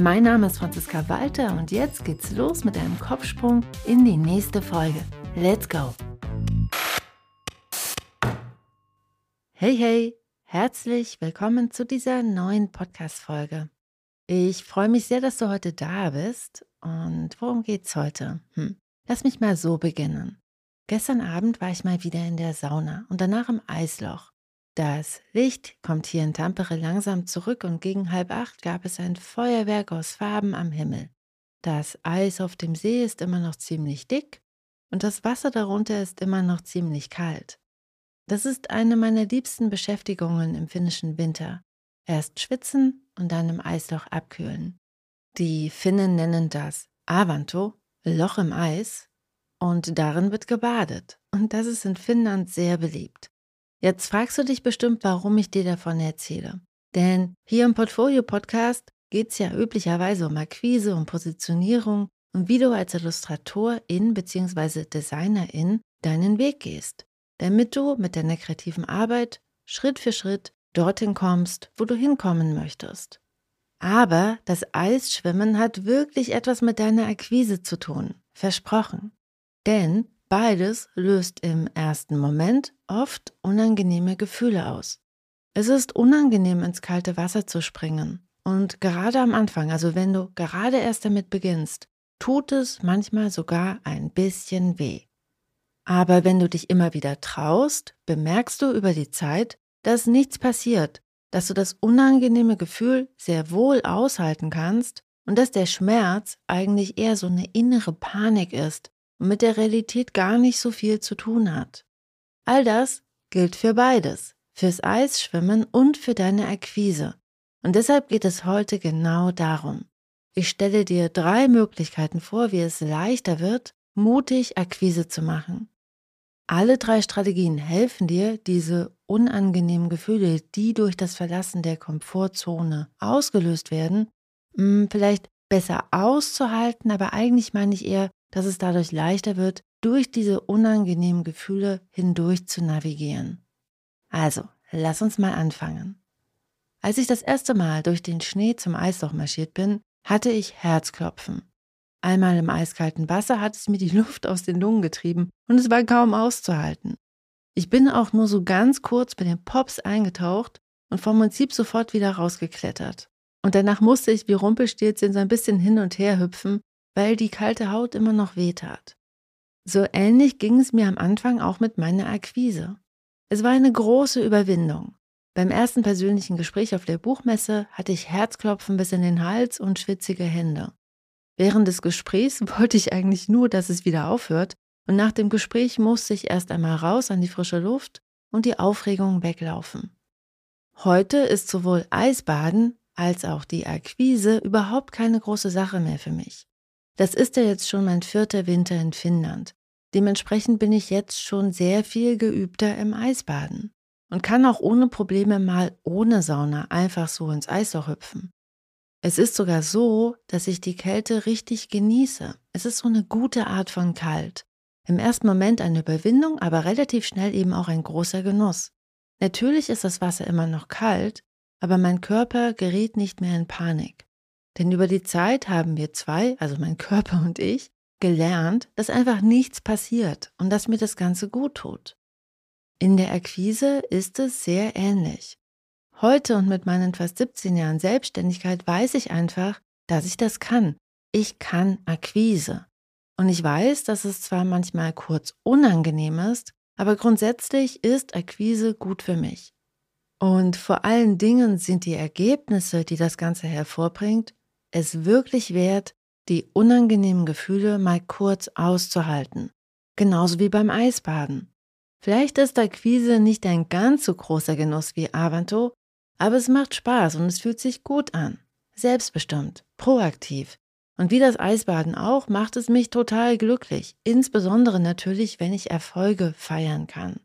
Mein Name ist Franziska Walter und jetzt geht's los mit einem Kopfsprung in die nächste Folge. Let's go! Hey, hey! Herzlich willkommen zu dieser neuen Podcast-Folge. Ich freue mich sehr, dass du heute da bist. Und worum geht's heute? Hm. Lass mich mal so beginnen. Gestern Abend war ich mal wieder in der Sauna und danach im Eisloch. Das Licht kommt hier in Tampere langsam zurück und gegen halb acht gab es ein Feuerwerk aus Farben am Himmel. Das Eis auf dem See ist immer noch ziemlich dick und das Wasser darunter ist immer noch ziemlich kalt. Das ist eine meiner liebsten Beschäftigungen im finnischen Winter. Erst schwitzen und dann im Eisloch abkühlen. Die Finnen nennen das Avanto, Loch im Eis, und darin wird gebadet. Und das ist in Finnland sehr beliebt. Jetzt fragst du dich bestimmt, warum ich dir davon erzähle. Denn hier im Portfolio-Podcast geht es ja üblicherweise um Akquise, um Positionierung und wie du als Illustratorin bzw. Designerin deinen Weg gehst damit du mit deiner kreativen Arbeit Schritt für Schritt dorthin kommst, wo du hinkommen möchtest. Aber das Eisschwimmen hat wirklich etwas mit deiner Akquise zu tun, versprochen. Denn beides löst im ersten Moment oft unangenehme Gefühle aus. Es ist unangenehm, ins kalte Wasser zu springen. Und gerade am Anfang, also wenn du gerade erst damit beginnst, tut es manchmal sogar ein bisschen weh. Aber wenn du dich immer wieder traust, bemerkst du über die Zeit, dass nichts passiert, dass du das unangenehme Gefühl sehr wohl aushalten kannst und dass der Schmerz eigentlich eher so eine innere Panik ist und mit der Realität gar nicht so viel zu tun hat. All das gilt für beides, fürs Eisschwimmen und für deine Akquise. Und deshalb geht es heute genau darum. Ich stelle dir drei Möglichkeiten vor, wie es leichter wird, mutig Akquise zu machen. Alle drei Strategien helfen dir, diese unangenehmen Gefühle, die durch das Verlassen der Komfortzone ausgelöst werden, hm, vielleicht besser auszuhalten, aber eigentlich meine ich eher, dass es dadurch leichter wird, durch diese unangenehmen Gefühle hindurch zu navigieren. Also, lass uns mal anfangen. Als ich das erste Mal durch den Schnee zum Eisloch marschiert bin, hatte ich Herzklopfen. Einmal im eiskalten Wasser hat es mir die Luft aus den Lungen getrieben und es war kaum auszuhalten. Ich bin auch nur so ganz kurz bei den Pops eingetaucht und vom Prinzip sofort wieder rausgeklettert. Und danach musste ich wie Rumpelstilzchen so ein bisschen hin und her hüpfen, weil die kalte Haut immer noch wehtat. So ähnlich ging es mir am Anfang auch mit meiner Akquise. Es war eine große Überwindung. Beim ersten persönlichen Gespräch auf der Buchmesse hatte ich Herzklopfen bis in den Hals und schwitzige Hände. Während des Gesprächs wollte ich eigentlich nur, dass es wieder aufhört, und nach dem Gespräch musste ich erst einmal raus an die frische Luft und die Aufregung weglaufen. Heute ist sowohl Eisbaden als auch die Akquise überhaupt keine große Sache mehr für mich. Das ist ja jetzt schon mein vierter Winter in Finnland. Dementsprechend bin ich jetzt schon sehr viel geübter im Eisbaden und kann auch ohne Probleme mal ohne Sauna einfach so ins Eisloch hüpfen. Es ist sogar so, dass ich die Kälte richtig genieße. Es ist so eine gute Art von kalt. Im ersten Moment eine Überwindung, aber relativ schnell eben auch ein großer Genuss. Natürlich ist das Wasser immer noch kalt, aber mein Körper gerät nicht mehr in Panik. Denn über die Zeit haben wir zwei, also mein Körper und ich, gelernt, dass einfach nichts passiert und dass mir das Ganze gut tut. In der Akquise ist es sehr ähnlich. Heute und mit meinen fast 17 Jahren Selbstständigkeit weiß ich einfach, dass ich das kann. Ich kann Akquise. Und ich weiß, dass es zwar manchmal kurz unangenehm ist, aber grundsätzlich ist Akquise gut für mich. Und vor allen Dingen sind die Ergebnisse, die das Ganze hervorbringt, es wirklich wert, die unangenehmen Gefühle mal kurz auszuhalten. Genauso wie beim Eisbaden. Vielleicht ist Akquise nicht ein ganz so großer Genuss wie Avanto, aber es macht Spaß und es fühlt sich gut an. Selbstbestimmt, proaktiv. Und wie das Eisbaden auch, macht es mich total glücklich. Insbesondere natürlich, wenn ich Erfolge feiern kann.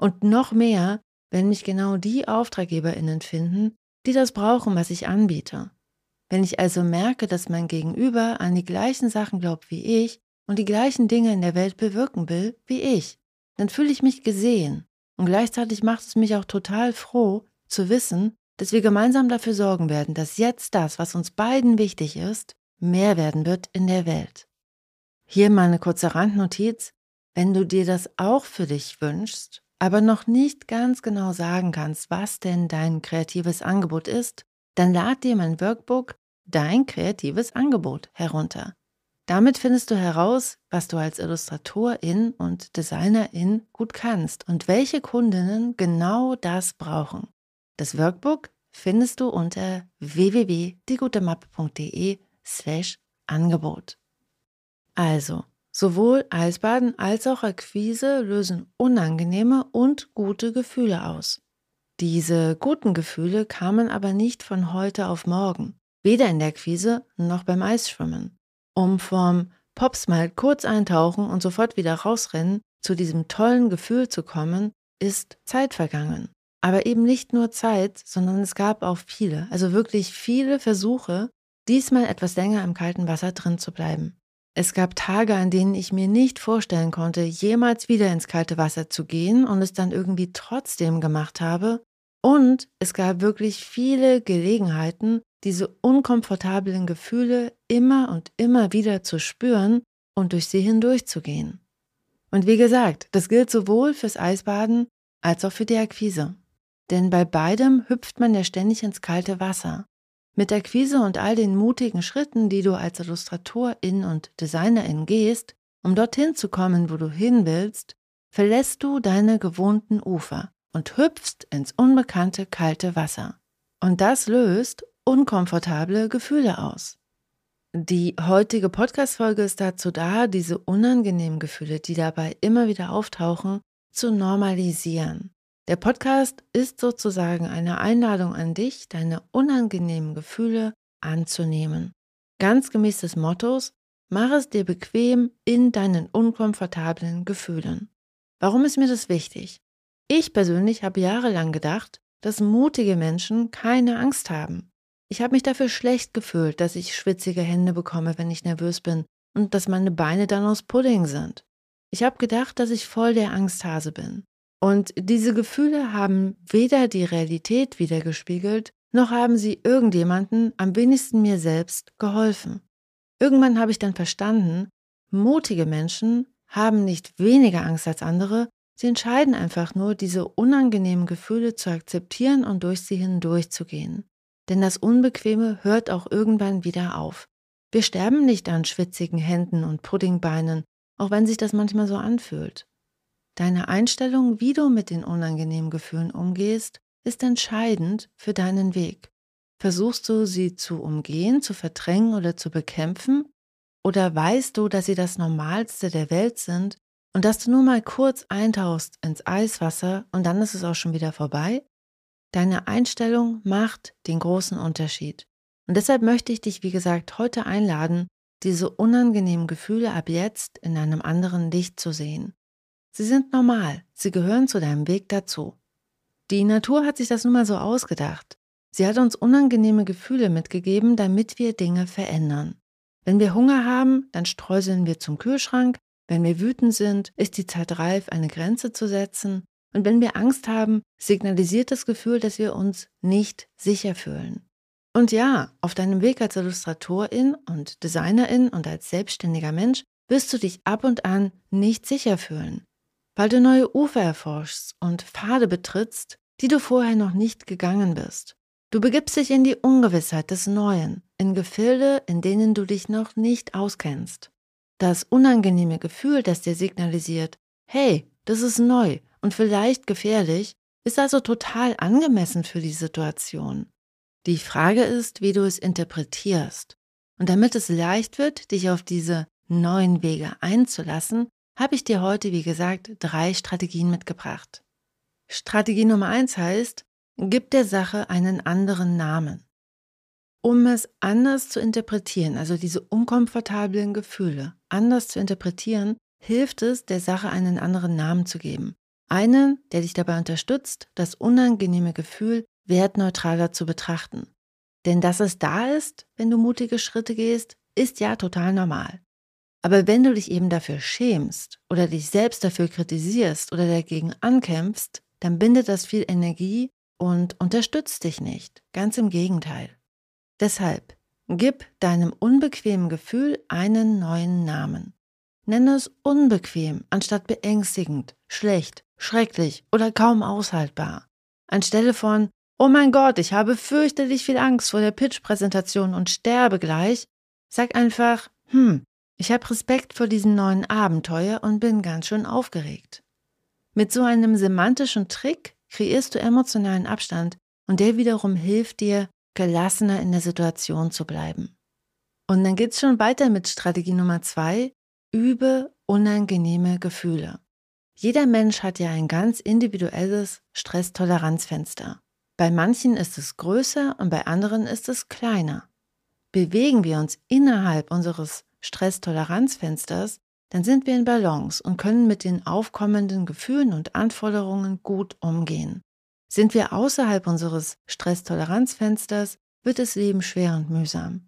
Und noch mehr, wenn mich genau die AuftraggeberInnen finden, die das brauchen, was ich anbiete. Wenn ich also merke, dass mein Gegenüber an die gleichen Sachen glaubt wie ich und die gleichen Dinge in der Welt bewirken will wie ich, dann fühle ich mich gesehen. Und gleichzeitig macht es mich auch total froh zu wissen, dass wir gemeinsam dafür sorgen werden, dass jetzt das, was uns beiden wichtig ist, mehr werden wird in der Welt. Hier mal eine kurze Randnotiz. Wenn du dir das auch für dich wünschst, aber noch nicht ganz genau sagen kannst, was denn dein kreatives Angebot ist, dann lad dir mein Workbook Dein kreatives Angebot herunter. Damit findest du heraus, was du als Illustratorin und Designerin gut kannst und welche Kundinnen genau das brauchen. Das Workbook findest du unter www.diegutemappe.de slash Angebot. Also, sowohl Eisbaden als auch Akquise lösen unangenehme und gute Gefühle aus. Diese guten Gefühle kamen aber nicht von heute auf morgen, weder in der Akquise noch beim Eisschwimmen. Um vom Pops mal kurz eintauchen und sofort wieder rausrennen, zu diesem tollen Gefühl zu kommen, ist Zeit vergangen. Aber eben nicht nur Zeit, sondern es gab auch viele, also wirklich viele Versuche, diesmal etwas länger im kalten Wasser drin zu bleiben. Es gab Tage, an denen ich mir nicht vorstellen konnte, jemals wieder ins kalte Wasser zu gehen und es dann irgendwie trotzdem gemacht habe. Und es gab wirklich viele Gelegenheiten, diese unkomfortablen Gefühle immer und immer wieder zu spüren und durch sie hindurchzugehen. Und wie gesagt, das gilt sowohl fürs Eisbaden als auch für die Akquise. Denn bei beidem hüpft man ja ständig ins kalte Wasser. Mit der Akquise und all den mutigen Schritten, die du als Illustratorin und Designerin gehst, um dorthin zu kommen, wo du hin willst, verlässt du deine gewohnten Ufer und hüpfst ins unbekannte kalte Wasser. Und das löst unkomfortable Gefühle aus. Die heutige Podcast-Folge ist dazu da, diese unangenehmen Gefühle, die dabei immer wieder auftauchen, zu normalisieren. Der Podcast ist sozusagen eine Einladung an dich, deine unangenehmen Gefühle anzunehmen. Ganz gemäß des Mottos, mach es dir bequem in deinen unkomfortablen Gefühlen. Warum ist mir das wichtig? Ich persönlich habe jahrelang gedacht, dass mutige Menschen keine Angst haben. Ich habe mich dafür schlecht gefühlt, dass ich schwitzige Hände bekomme, wenn ich nervös bin und dass meine Beine dann aus Pudding sind. Ich habe gedacht, dass ich voll der Angsthase bin. Und diese Gefühle haben weder die Realität wiedergespiegelt, noch haben sie irgendjemanden, am wenigsten mir selbst, geholfen. Irgendwann habe ich dann verstanden, mutige Menschen haben nicht weniger Angst als andere, sie entscheiden einfach nur, diese unangenehmen Gefühle zu akzeptieren und durch sie hindurchzugehen. Denn das Unbequeme hört auch irgendwann wieder auf. Wir sterben nicht an schwitzigen Händen und Puddingbeinen, auch wenn sich das manchmal so anfühlt. Deine Einstellung, wie du mit den unangenehmen Gefühlen umgehst, ist entscheidend für deinen Weg. Versuchst du sie zu umgehen, zu verdrängen oder zu bekämpfen? Oder weißt du, dass sie das Normalste der Welt sind und dass du nur mal kurz eintauchst ins Eiswasser und dann ist es auch schon wieder vorbei? Deine Einstellung macht den großen Unterschied. Und deshalb möchte ich dich, wie gesagt, heute einladen, diese unangenehmen Gefühle ab jetzt in einem anderen Licht zu sehen. Sie sind normal, sie gehören zu deinem Weg dazu. Die Natur hat sich das nun mal so ausgedacht. Sie hat uns unangenehme Gefühle mitgegeben, damit wir Dinge verändern. Wenn wir Hunger haben, dann streuseln wir zum Kühlschrank. Wenn wir wütend sind, ist die Zeit reif, eine Grenze zu setzen. Und wenn wir Angst haben, signalisiert das Gefühl, dass wir uns nicht sicher fühlen. Und ja, auf deinem Weg als Illustratorin und Designerin und als selbstständiger Mensch wirst du dich ab und an nicht sicher fühlen weil du neue Ufer erforschst und Pfade betrittst, die du vorher noch nicht gegangen bist. Du begibst dich in die Ungewissheit des Neuen, in Gefilde, in denen du dich noch nicht auskennst. Das unangenehme Gefühl, das dir signalisiert, hey, das ist neu und vielleicht gefährlich, ist also total angemessen für die Situation. Die Frage ist, wie du es interpretierst. Und damit es leicht wird, dich auf diese neuen Wege einzulassen, habe ich dir heute, wie gesagt, drei Strategien mitgebracht. Strategie Nummer eins heißt, gib der Sache einen anderen Namen. um es anders zu interpretieren, also diese unkomfortablen Gefühle anders zu interpretieren, hilft es, der Sache einen anderen Namen zu geben. Einen, der dich dabei unterstützt, das unangenehme Gefühl wertneutraler zu betrachten. Denn dass es da ist, wenn du mutige Schritte gehst, ist ja total normal. Aber wenn du dich eben dafür schämst oder dich selbst dafür kritisierst oder dagegen ankämpfst, dann bindet das viel Energie und unterstützt dich nicht. Ganz im Gegenteil. Deshalb gib deinem unbequemen Gefühl einen neuen Namen. Nenne es unbequem anstatt beängstigend, schlecht, schrecklich oder kaum aushaltbar. Anstelle von Oh mein Gott, ich habe fürchterlich viel Angst vor der Pitch-Präsentation und sterbe gleich, sag einfach, hm, ich habe Respekt vor diesem neuen Abenteuer und bin ganz schön aufgeregt. Mit so einem semantischen Trick kreierst du emotionalen Abstand und der wiederum hilft dir, gelassener in der Situation zu bleiben. Und dann geht's schon weiter mit Strategie Nummer zwei, übe unangenehme Gefühle. Jeder Mensch hat ja ein ganz individuelles Stresstoleranzfenster. Bei manchen ist es größer und bei anderen ist es kleiner. Bewegen wir uns innerhalb unseres Stresstoleranzfensters, dann sind wir in Balance und können mit den aufkommenden Gefühlen und Anforderungen gut umgehen. Sind wir außerhalb unseres Stresstoleranzfensters, wird das Leben schwer und mühsam.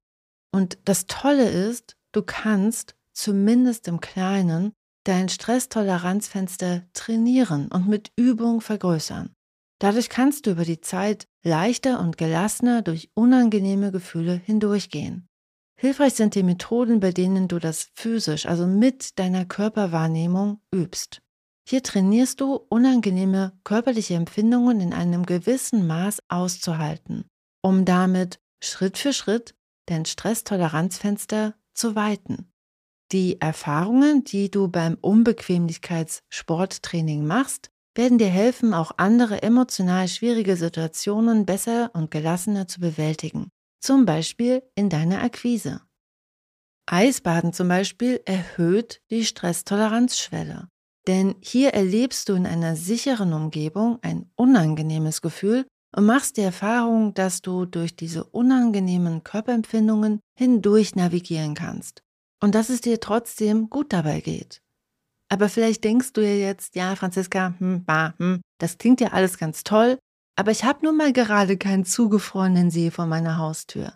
Und das Tolle ist, du kannst zumindest im Kleinen dein Stresstoleranzfenster trainieren und mit Übung vergrößern. Dadurch kannst du über die Zeit leichter und gelassener durch unangenehme Gefühle hindurchgehen. Hilfreich sind die Methoden, bei denen du das physisch, also mit deiner Körperwahrnehmung übst. Hier trainierst du unangenehme körperliche Empfindungen in einem gewissen Maß auszuhalten, um damit Schritt für Schritt dein Stresstoleranzfenster zu weiten. Die Erfahrungen, die du beim Unbequemlichkeitssporttraining machst, werden dir helfen, auch andere emotional schwierige Situationen besser und gelassener zu bewältigen, zum Beispiel in deiner Akquise. Eisbaden zum Beispiel erhöht die Stresstoleranzschwelle, denn hier erlebst du in einer sicheren Umgebung ein unangenehmes Gefühl und machst die Erfahrung, dass du durch diese unangenehmen Körperempfindungen hindurch navigieren kannst und dass es dir trotzdem gut dabei geht. Aber vielleicht denkst du ja jetzt, ja, Franziska, hm, bah, hm, das klingt ja alles ganz toll, aber ich habe nun mal gerade keinen zugefrorenen See vor meiner Haustür.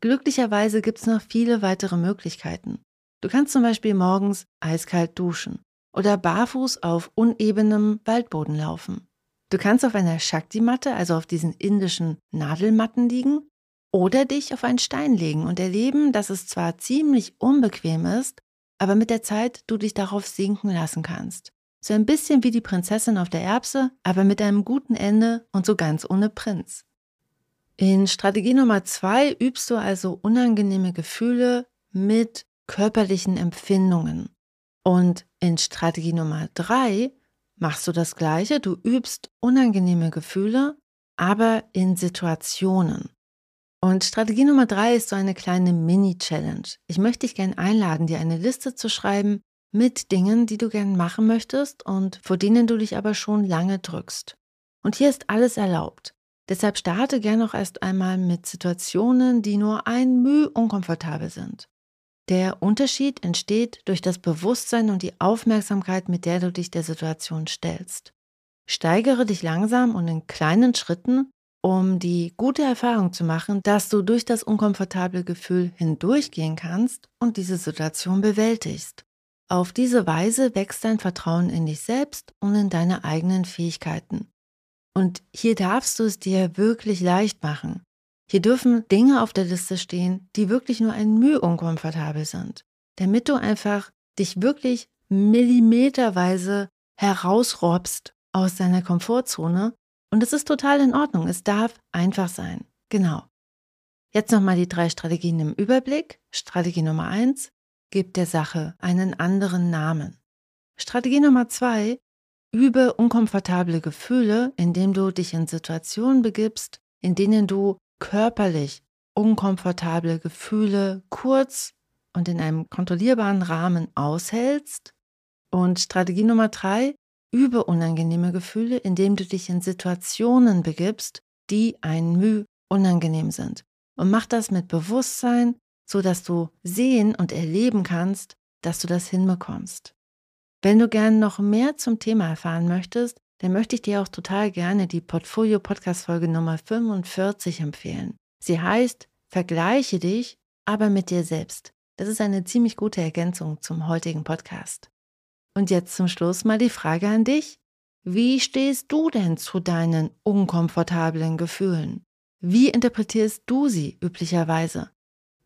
Glücklicherweise gibt es noch viele weitere Möglichkeiten. Du kannst zum Beispiel morgens eiskalt duschen oder barfuß auf unebenem Waldboden laufen. Du kannst auf einer Shakti-Matte, also auf diesen indischen Nadelmatten liegen oder dich auf einen Stein legen und erleben, dass es zwar ziemlich unbequem ist, aber mit der Zeit du dich darauf sinken lassen kannst. So ein bisschen wie die Prinzessin auf der Erbse, aber mit einem guten Ende und so ganz ohne Prinz. In Strategie Nummer zwei übst du also unangenehme Gefühle mit körperlichen Empfindungen. Und in Strategie Nummer drei machst du das Gleiche. Du übst unangenehme Gefühle, aber in Situationen. Und Strategie Nummer drei ist so eine kleine Mini-Challenge. Ich möchte dich gerne einladen, dir eine Liste zu schreiben mit Dingen, die du gerne machen möchtest und vor denen du dich aber schon lange drückst. Und hier ist alles erlaubt. Deshalb starte gerne auch erst einmal mit Situationen, die nur ein Mühe unkomfortabel sind. Der Unterschied entsteht durch das Bewusstsein und die Aufmerksamkeit, mit der du dich der Situation stellst. Steigere dich langsam und in kleinen Schritten um die gute Erfahrung zu machen, dass du durch das unkomfortable Gefühl hindurchgehen kannst und diese Situation bewältigst. Auf diese Weise wächst dein Vertrauen in dich selbst und in deine eigenen Fähigkeiten. Und hier darfst du es dir wirklich leicht machen. Hier dürfen Dinge auf der Liste stehen, die wirklich nur ein Mühe unkomfortabel sind, damit du einfach dich wirklich millimeterweise herausrobst aus deiner Komfortzone und es ist total in Ordnung. Es darf einfach sein. Genau. Jetzt nochmal die drei Strategien im Überblick. Strategie Nummer eins, gib der Sache einen anderen Namen. Strategie Nummer zwei, übe unkomfortable Gefühle, indem du dich in Situationen begibst, in denen du körperlich unkomfortable Gefühle kurz und in einem kontrollierbaren Rahmen aushältst. Und Strategie Nummer drei, Übe unangenehme Gefühle, indem du dich in Situationen begibst, die ein Mühe unangenehm sind. Und mach das mit Bewusstsein, so dass du sehen und erleben kannst, dass du das hinbekommst. Wenn du gerne noch mehr zum Thema erfahren möchtest, dann möchte ich dir auch total gerne die Portfolio Podcast Folge Nummer 45 empfehlen. Sie heißt Vergleiche dich, aber mit dir selbst. Das ist eine ziemlich gute Ergänzung zum heutigen Podcast. Und jetzt zum Schluss mal die Frage an dich. Wie stehst du denn zu deinen unkomfortablen Gefühlen? Wie interpretierst du sie üblicherweise?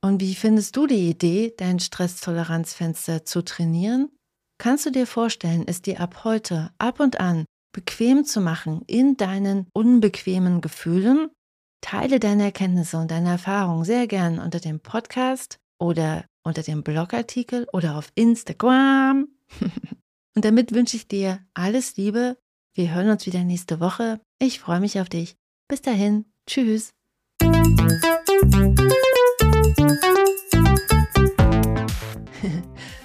Und wie findest du die Idee, dein Stresstoleranzfenster zu trainieren? Kannst du dir vorstellen, es dir ab heute, ab und an, bequem zu machen in deinen unbequemen Gefühlen? Teile deine Erkenntnisse und deine Erfahrungen sehr gern unter dem Podcast oder unter dem Blogartikel oder auf Instagram. und damit wünsche ich dir alles Liebe. Wir hören uns wieder nächste Woche. Ich freue mich auf dich. Bis dahin. Tschüss.